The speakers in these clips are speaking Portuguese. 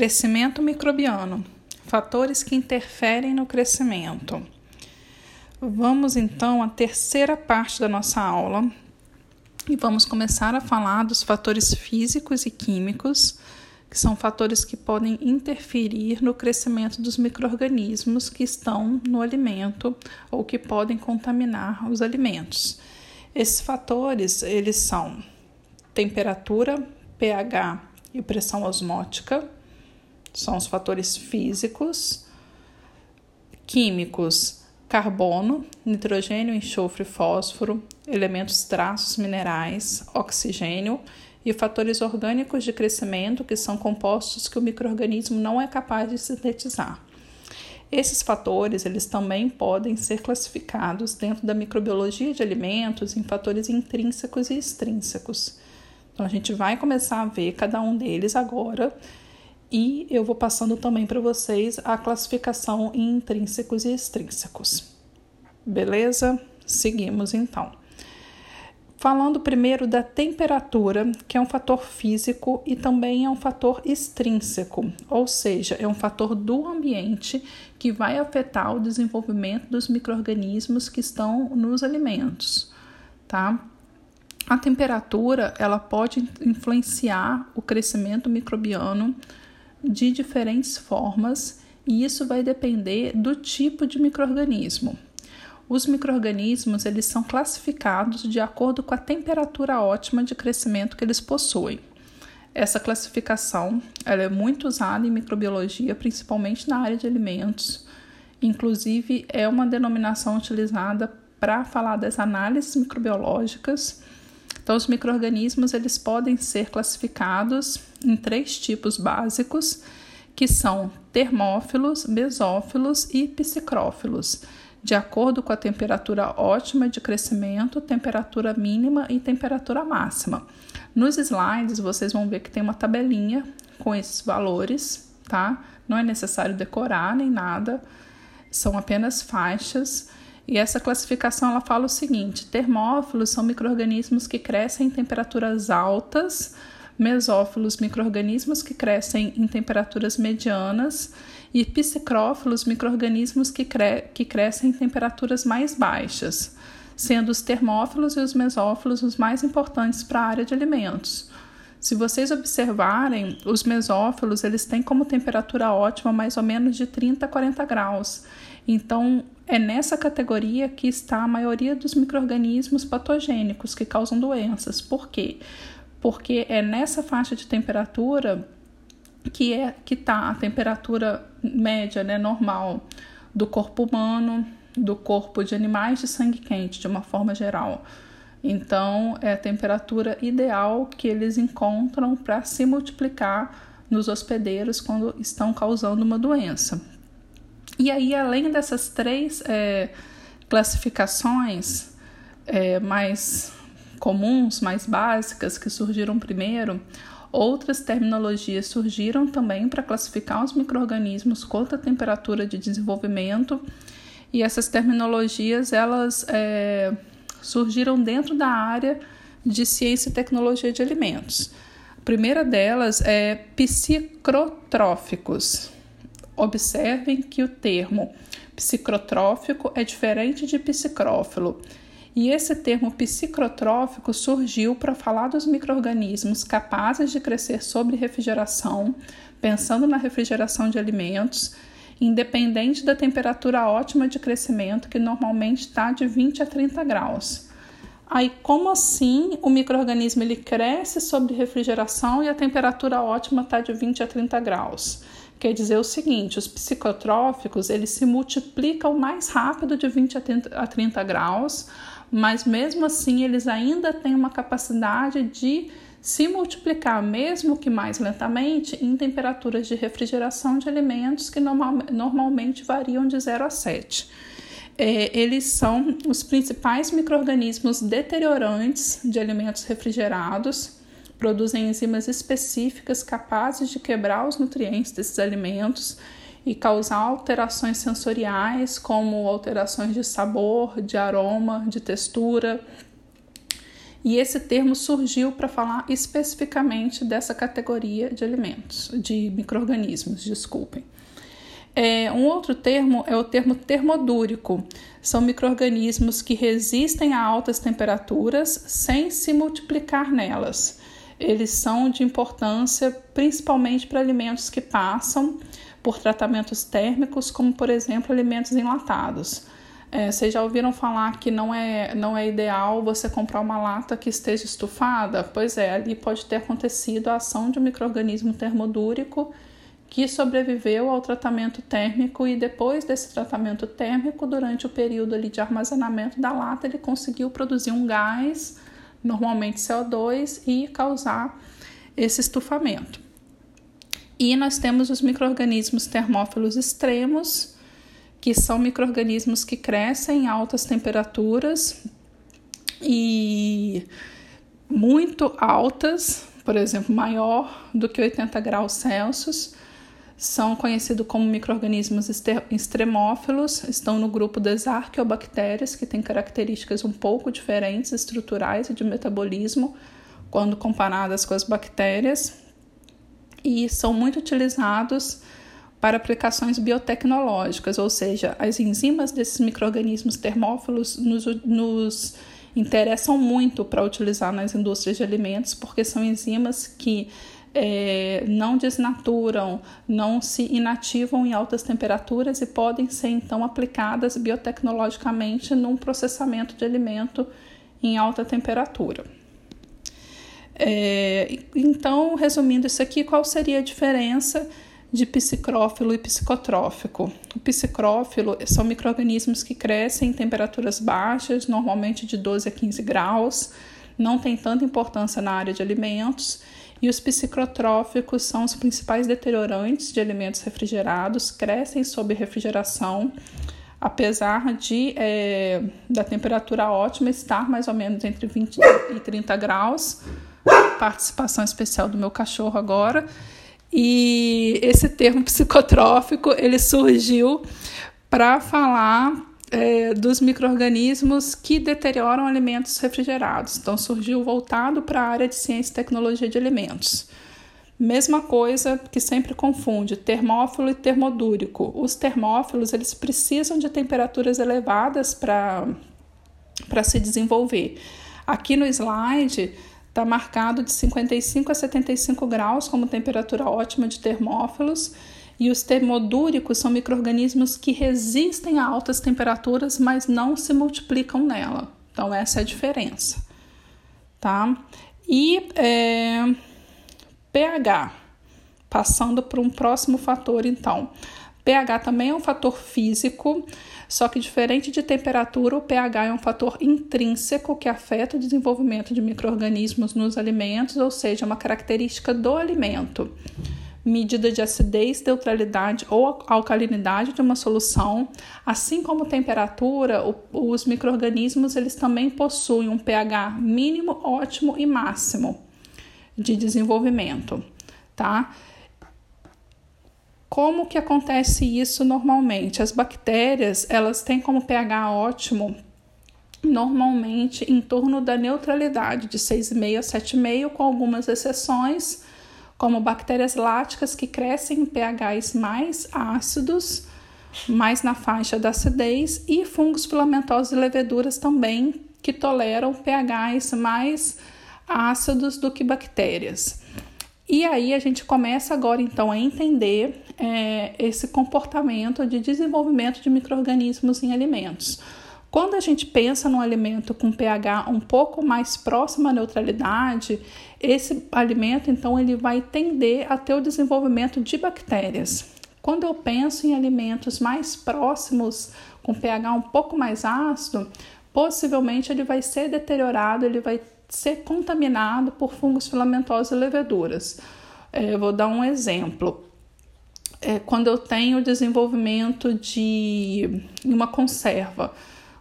Crescimento microbiano. Fatores que interferem no crescimento. Vamos então à terceira parte da nossa aula e vamos começar a falar dos fatores físicos e químicos, que são fatores que podem interferir no crescimento dos microrganismos que estão no alimento ou que podem contaminar os alimentos. Esses fatores, eles são temperatura, pH e pressão osmótica, são os fatores físicos, químicos, carbono, nitrogênio, enxofre, fósforo, elementos traços minerais, oxigênio e fatores orgânicos de crescimento, que são compostos que o microorganismo não é capaz de sintetizar. Esses fatores, eles também podem ser classificados dentro da microbiologia de alimentos em fatores intrínsecos e extrínsecos. Então a gente vai começar a ver cada um deles agora e eu vou passando também para vocês a classificação em intrínsecos e extrínsecos. Beleza? Seguimos então. Falando primeiro da temperatura, que é um fator físico e também é um fator extrínseco, ou seja, é um fator do ambiente que vai afetar o desenvolvimento dos microrganismos que estão nos alimentos, tá? A temperatura, ela pode influenciar o crescimento microbiano de diferentes formas e isso vai depender do tipo de microorganismo. Os microorganismos eles são classificados de acordo com a temperatura ótima de crescimento que eles possuem. Essa classificação ela é muito usada em microbiologia, principalmente na área de alimentos. Inclusive, é uma denominação utilizada para falar das análises microbiológicas. Então, os microorganismos eles podem ser classificados em três tipos básicos, que são termófilos, mesófilos e psicrófilos, de acordo com a temperatura ótima de crescimento, temperatura mínima e temperatura máxima. Nos slides vocês vão ver que tem uma tabelinha com esses valores, tá? Não é necessário decorar nem nada, são apenas faixas. E essa classificação ela fala o seguinte: termófilos são microrganismos que crescem em temperaturas altas mesófilos, microrganismos que crescem em temperaturas medianas, e psicrófilos, microrganismos que, cre que crescem em temperaturas mais baixas, sendo os termófilos e os mesófilos os mais importantes para a área de alimentos. Se vocês observarem, os mesófilos eles têm como temperatura ótima mais ou menos de 30 a 40 graus. Então, é nessa categoria que está a maioria dos microrganismos patogênicos que causam doenças. Por quê? porque é nessa faixa de temperatura que é que está a temperatura média, né, normal do corpo humano, do corpo de animais de sangue quente, de uma forma geral. Então, é a temperatura ideal que eles encontram para se multiplicar nos hospedeiros quando estão causando uma doença. E aí, além dessas três é, classificações é, mais comuns, mais básicas, que surgiram primeiro, outras terminologias surgiram também para classificar os micro-organismos quanto à temperatura de desenvolvimento, e essas terminologias elas é, surgiram dentro da área de ciência e tecnologia de alimentos. A primeira delas é psicrotróficos. Observem que o termo psicrotrófico é diferente de psicrófilo e esse termo psicrotrófico surgiu para falar dos microrganismos capazes de crescer sob refrigeração, pensando na refrigeração de alimentos, independente da temperatura ótima de crescimento, que normalmente está de 20 a 30 graus. Aí, como assim o microorganismo ele cresce sob refrigeração e a temperatura ótima está de 20 a 30 graus? Quer dizer o seguinte, os psicotróficos eles se multiplicam mais rápido de 20 a 30 graus, mas mesmo assim eles ainda têm uma capacidade de se multiplicar, mesmo que mais lentamente, em temperaturas de refrigeração de alimentos que normal, normalmente variam de 0 a 7. É, eles são os principais micro-organismos deteriorantes de alimentos refrigerados, produzem enzimas específicas capazes de quebrar os nutrientes desses alimentos e causar alterações sensoriais, como alterações de sabor, de aroma, de textura. E esse termo surgiu para falar especificamente dessa categoria de alimentos, de micro-organismos, desculpem. É, um outro termo é o termo termodúrico. São micro-organismos que resistem a altas temperaturas sem se multiplicar nelas. Eles são de importância principalmente para alimentos que passam por tratamentos térmicos, como por exemplo alimentos enlatados. É, vocês já ouviram falar que não é, não é ideal você comprar uma lata que esteja estufada? Pois é, ali pode ter acontecido a ação de um microorganismo termodúrico que sobreviveu ao tratamento térmico e depois desse tratamento térmico, durante o período ali de armazenamento da lata, ele conseguiu produzir um gás, normalmente CO2, e causar esse estufamento. E nós temos os micro-organismos termófilos extremos, que são micro-organismos que crescem em altas temperaturas e muito altas, por exemplo, maior do que 80 graus Celsius. São conhecidos como micro-organismos extremófilos, estão no grupo das arqueobactérias, que têm características um pouco diferentes estruturais e de metabolismo quando comparadas com as bactérias, e são muito utilizados para aplicações biotecnológicas, ou seja, as enzimas desses micro-organismos termófilos nos, nos interessam muito para utilizar nas indústrias de alimentos, porque são enzimas que é, não desnaturam, não se inativam em altas temperaturas e podem ser então aplicadas biotecnologicamente num processamento de alimento em alta temperatura. É, então, resumindo isso aqui, qual seria a diferença de psicrófilo e psicotrófico? O psicrófilo são micro-organismos que crescem em temperaturas baixas, normalmente de 12 a 15 graus, não tem tanta importância na área de alimentos. E os psicotróficos são os principais deteriorantes de alimentos refrigerados, crescem sob refrigeração, apesar de é, da temperatura ótima estar mais ou menos entre 20 e 30 graus participação especial do meu cachorro agora. E esse termo psicotrófico ele surgiu para falar é, dos micro-organismos que deterioram alimentos refrigerados. Então, surgiu voltado para a área de ciência e tecnologia de alimentos. Mesma coisa que sempre confunde termófilo e termodúrico. Os termófilos eles precisam de temperaturas elevadas para se desenvolver. Aqui no slide Está marcado de 55 a 75 graus como temperatura ótima de termófilos. E os termodúricos são micro-organismos que resistem a altas temperaturas, mas não se multiplicam nela. Então, essa é a diferença. Tá? E é, pH, passando para um próximo fator, então pH também é um fator físico, só que diferente de temperatura, o pH é um fator intrínseco que afeta o desenvolvimento de micro-organismos nos alimentos, ou seja, uma característica do alimento. Medida de acidez, neutralidade ou alcalinidade de uma solução, assim como temperatura, os micro-organismos eles também possuem um pH mínimo, ótimo e máximo de desenvolvimento, tá? Como que acontece isso normalmente? As bactérias, elas têm como pH ótimo normalmente em torno da neutralidade de 6,5 a 7,5, com algumas exceções, como bactérias láticas que crescem em pHs mais ácidos, mais na faixa da acidez, e fungos filamentosos e leveduras também que toleram pHs mais ácidos do que bactérias. E aí a gente começa agora então a entender é, esse comportamento de desenvolvimento de micro-organismos em alimentos. Quando a gente pensa num alimento com pH um pouco mais próximo à neutralidade, esse alimento então ele vai tender a ter o desenvolvimento de bactérias. Quando eu penso em alimentos mais próximos com pH um pouco mais ácido, possivelmente ele vai ser deteriorado, ele vai ser contaminado por fungos filamentosos e leveduras. É, vou dar um exemplo. É, quando eu tenho desenvolvimento de uma conserva,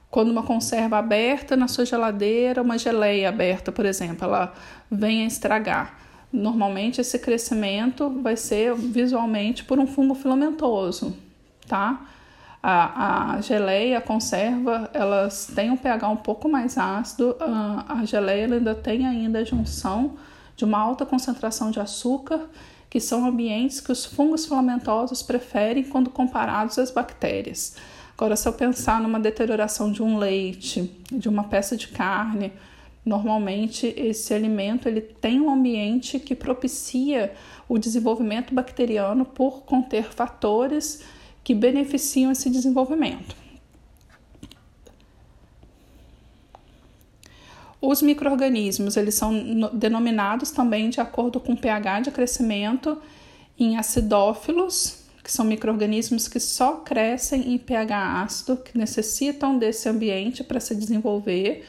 quando uma conserva aberta na sua geladeira, uma geleia aberta, por exemplo, ela vem a estragar. Normalmente esse crescimento vai ser visualmente por um fungo filamentoso, tá? A, a geleia, a conserva, elas têm um pH um pouco mais ácido. A, a geleia ainda tem ainda a junção de uma alta concentração de açúcar, que são ambientes que os fungos filamentosos preferem quando comparados às bactérias. Agora, se eu pensar numa deterioração de um leite, de uma peça de carne, normalmente esse alimento ele tem um ambiente que propicia o desenvolvimento bacteriano por conter fatores que beneficiam esse desenvolvimento. Os microorganismos, eles são denominados também de acordo com o pH de crescimento em acidófilos, que são microorganismos que só crescem em pH ácido, que necessitam desse ambiente para se desenvolver,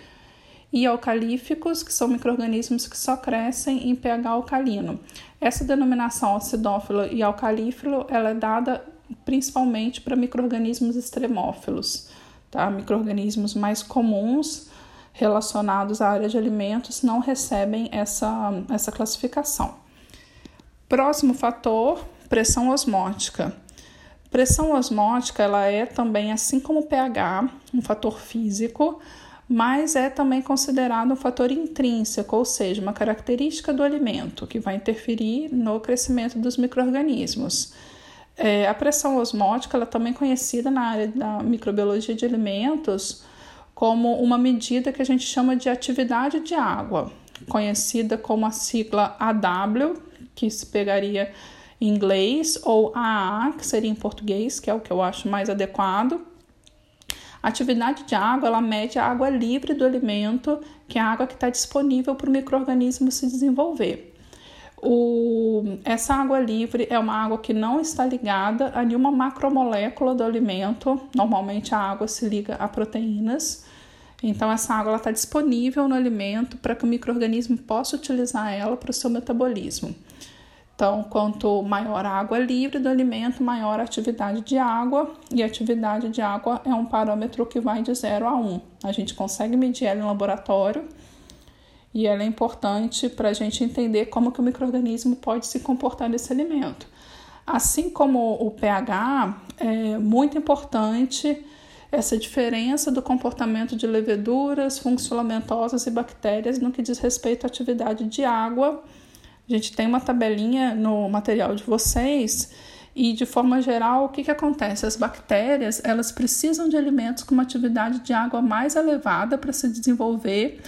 e alcalíficos, que são microorganismos que só crescem em pH alcalino. Essa denominação acidófilo e alcalífilo, ela é dada principalmente para microrganismos extremófilos, tá? Microrganismos mais comuns relacionados à área de alimentos não recebem essa, essa classificação. Próximo fator, pressão osmótica. Pressão osmótica ela é também, assim como o pH, um fator físico, mas é também considerado um fator intrínseco, ou seja, uma característica do alimento que vai interferir no crescimento dos microrganismos. É, a pressão osmótica, ela é também conhecida na área da microbiologia de alimentos como uma medida que a gente chama de atividade de água, conhecida como a sigla AW, que se pegaria em inglês, ou AA, que seria em português, que é o que eu acho mais adequado. A atividade de água, ela mede a água livre do alimento, que é a água que está disponível para o microorganismo se desenvolver. O, essa água livre é uma água que não está ligada a nenhuma macromolécula do alimento. Normalmente a água se liga a proteínas. Então essa água está disponível no alimento para que o microorganismo possa utilizar ela para o seu metabolismo. Então, quanto maior a água livre do alimento, maior a atividade de água, e a atividade de água é um parâmetro que vai de 0 a 1. Um. A gente consegue medir ela em laboratório e ela é importante para a gente entender como que o microorganismo pode se comportar nesse alimento. Assim como o pH, é muito importante essa diferença do comportamento de leveduras, fungos filamentosas e bactérias no que diz respeito à atividade de água. A gente tem uma tabelinha no material de vocês e de forma geral, o que, que acontece? As bactérias elas precisam de alimentos com uma atividade de água mais elevada para se desenvolver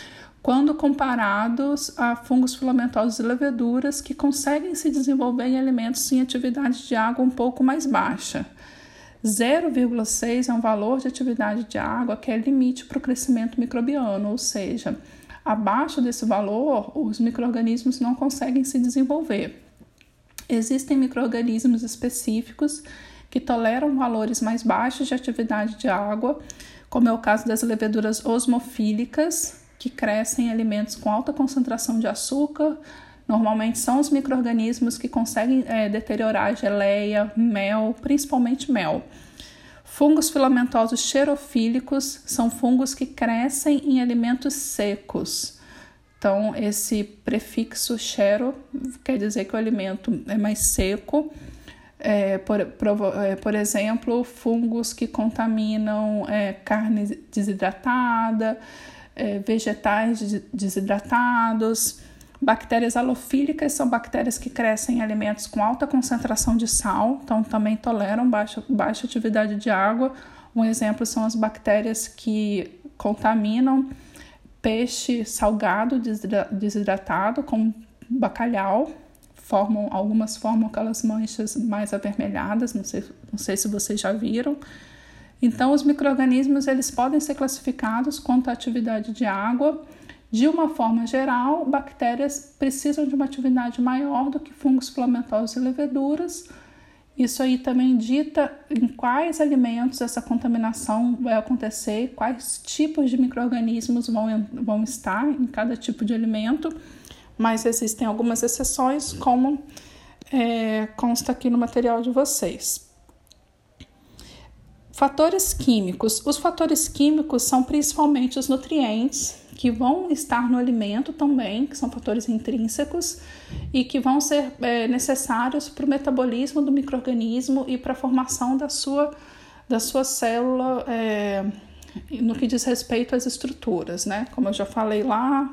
quando comparados a fungos filamentosos e leveduras que conseguem se desenvolver em alimentos em atividade de água um pouco mais baixa. 0,6 é um valor de atividade de água que é limite para o crescimento microbiano, ou seja, abaixo desse valor, os micro-organismos não conseguem se desenvolver. Existem micro-organismos específicos que toleram valores mais baixos de atividade de água, como é o caso das leveduras osmofílicas, que crescem em alimentos com alta concentração de açúcar. Normalmente são os micro-organismos que conseguem é, deteriorar geleia, mel, principalmente mel. Fungos filamentosos xerofílicos são fungos que crescem em alimentos secos. Então, esse prefixo xero quer dizer que o alimento é mais seco. É, por, é, por, exemplo, fungos que contaminam é, carne desidratada, é, vegetais desidratados. Bactérias halofílicas são bactérias que crescem em alimentos com alta concentração de sal, então também toleram baixa, baixa atividade de água. Um exemplo são as bactérias que contaminam peixe salgado desidratado com bacalhau, formam algumas formam aquelas manchas mais avermelhadas, não sei, não sei se vocês já viram. Então, os micro-organismos eles podem ser classificados quanto à atividade de água. De uma forma geral, bactérias precisam de uma atividade maior do que fungos filamentosos e leveduras. Isso aí também dita em quais alimentos essa contaminação vai acontecer, quais tipos de micro-organismos vão, vão estar em cada tipo de alimento, mas existem algumas exceções, como é, consta aqui no material de vocês. Fatores químicos. Os fatores químicos são principalmente os nutrientes que vão estar no alimento também, que são fatores intrínsecos e que vão ser é, necessários para o metabolismo do microorganismo e para a formação da sua da sua célula é, no que diz respeito às estruturas, né? Como eu já falei lá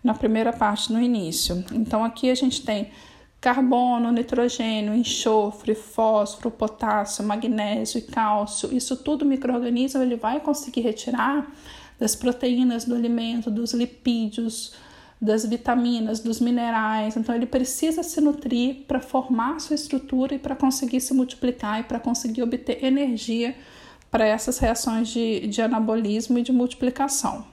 na primeira parte, no início. Então, aqui a gente tem carbono, nitrogênio, enxofre, fósforo, potássio, magnésio e cálcio. Isso tudo o microorganismo ele vai conseguir retirar das proteínas do alimento, dos lipídios, das vitaminas, dos minerais. Então ele precisa se nutrir para formar sua estrutura e para conseguir se multiplicar e para conseguir obter energia para essas reações de, de anabolismo e de multiplicação.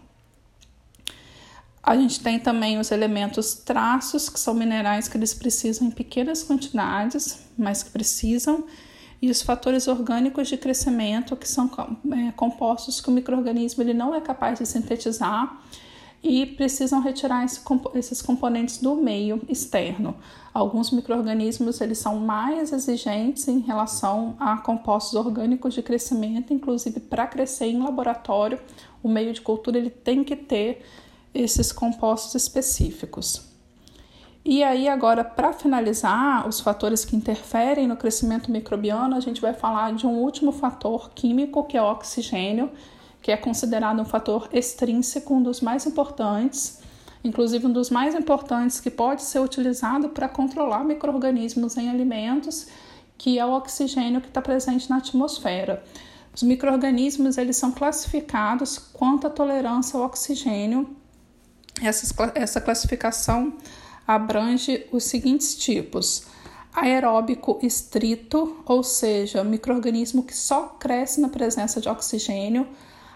A gente tem também os elementos traços, que são minerais que eles precisam em pequenas quantidades, mas que precisam, e os fatores orgânicos de crescimento, que são é, compostos que o microorganismo ele não é capaz de sintetizar e precisam retirar esse, esses componentes do meio externo. Alguns microorganismos eles são mais exigentes em relação a compostos orgânicos de crescimento, inclusive para crescer em laboratório, o meio de cultura ele tem que ter esses compostos específicos. E aí, agora, para finalizar, os fatores que interferem no crescimento microbiano, a gente vai falar de um último fator químico, que é o oxigênio, que é considerado um fator extrínseco, um dos mais importantes, inclusive um dos mais importantes que pode ser utilizado para controlar micro-organismos em alimentos, que é o oxigênio que está presente na atmosfera. Os micro-organismos são classificados quanto à tolerância ao oxigênio essa, essa classificação abrange os seguintes tipos: aeróbico estrito, ou seja, microorganismo que só cresce na presença de oxigênio,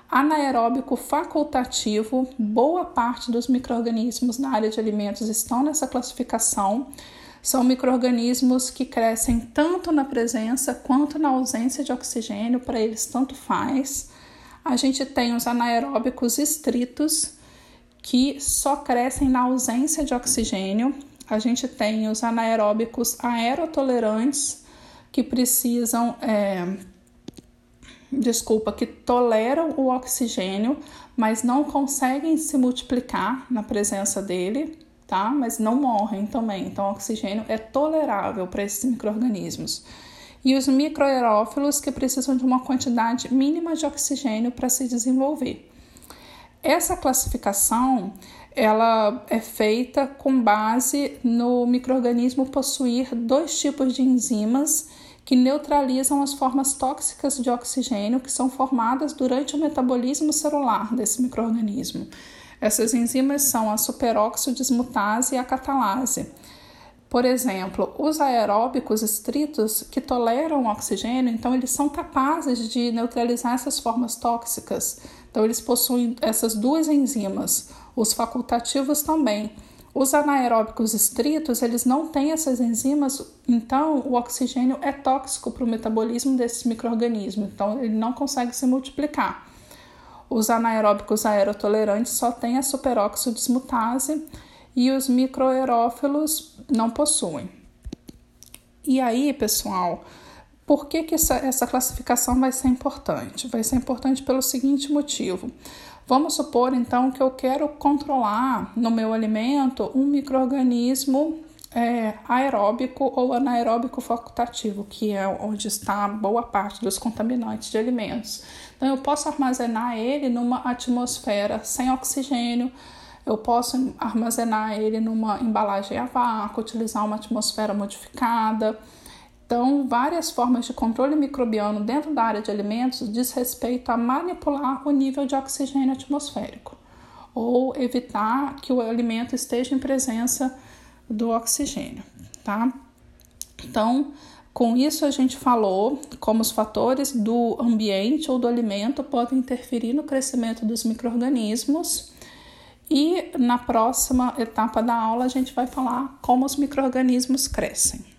anaeróbico facultativo, boa parte dos microorganismos na área de alimentos estão nessa classificação. São microorganismos que crescem tanto na presença quanto na ausência de oxigênio, para eles tanto faz. A gente tem os anaeróbicos estritos, que só crescem na ausência de oxigênio. A gente tem os anaeróbicos aerotolerantes, que precisam, é, desculpa, que toleram o oxigênio, mas não conseguem se multiplicar na presença dele, tá? Mas não morrem também. Então, o oxigênio é tolerável para esses micro-organismos. E os microaerófilos, que precisam de uma quantidade mínima de oxigênio para se desenvolver. Essa classificação ela é feita com base no microorganismo possuir dois tipos de enzimas que neutralizam as formas tóxicas de oxigênio que são formadas durante o metabolismo celular desse microorganismo. Essas enzimas são a superoxidismutase e a catalase. Por exemplo, os aeróbicos estritos que toleram oxigênio, então eles são capazes de neutralizar essas formas tóxicas então, eles possuem essas duas enzimas, os facultativos também. Os anaeróbicos estritos, eles não têm essas enzimas, então o oxigênio é tóxico para o metabolismo desses micro-organismos, então ele não consegue se multiplicar. Os anaeróbicos aerotolerantes só têm a superóxido dismutase e os microaerófilos não possuem. E aí, pessoal, por que, que essa, essa classificação vai ser importante? Vai ser importante pelo seguinte motivo. Vamos supor então que eu quero controlar no meu alimento um microorganismo é, aeróbico ou anaeróbico facultativo, que é onde está boa parte dos contaminantes de alimentos. Então, eu posso armazenar ele numa atmosfera sem oxigênio, eu posso armazenar ele numa embalagem a vácuo, utilizar uma atmosfera modificada. Então, várias formas de controle microbiano dentro da área de alimentos diz respeito a manipular o nível de oxigênio atmosférico ou evitar que o alimento esteja em presença do oxigênio, tá? Então, com isso a gente falou como os fatores do ambiente ou do alimento podem interferir no crescimento dos microrganismos. E na próxima etapa da aula a gente vai falar como os microrganismos crescem.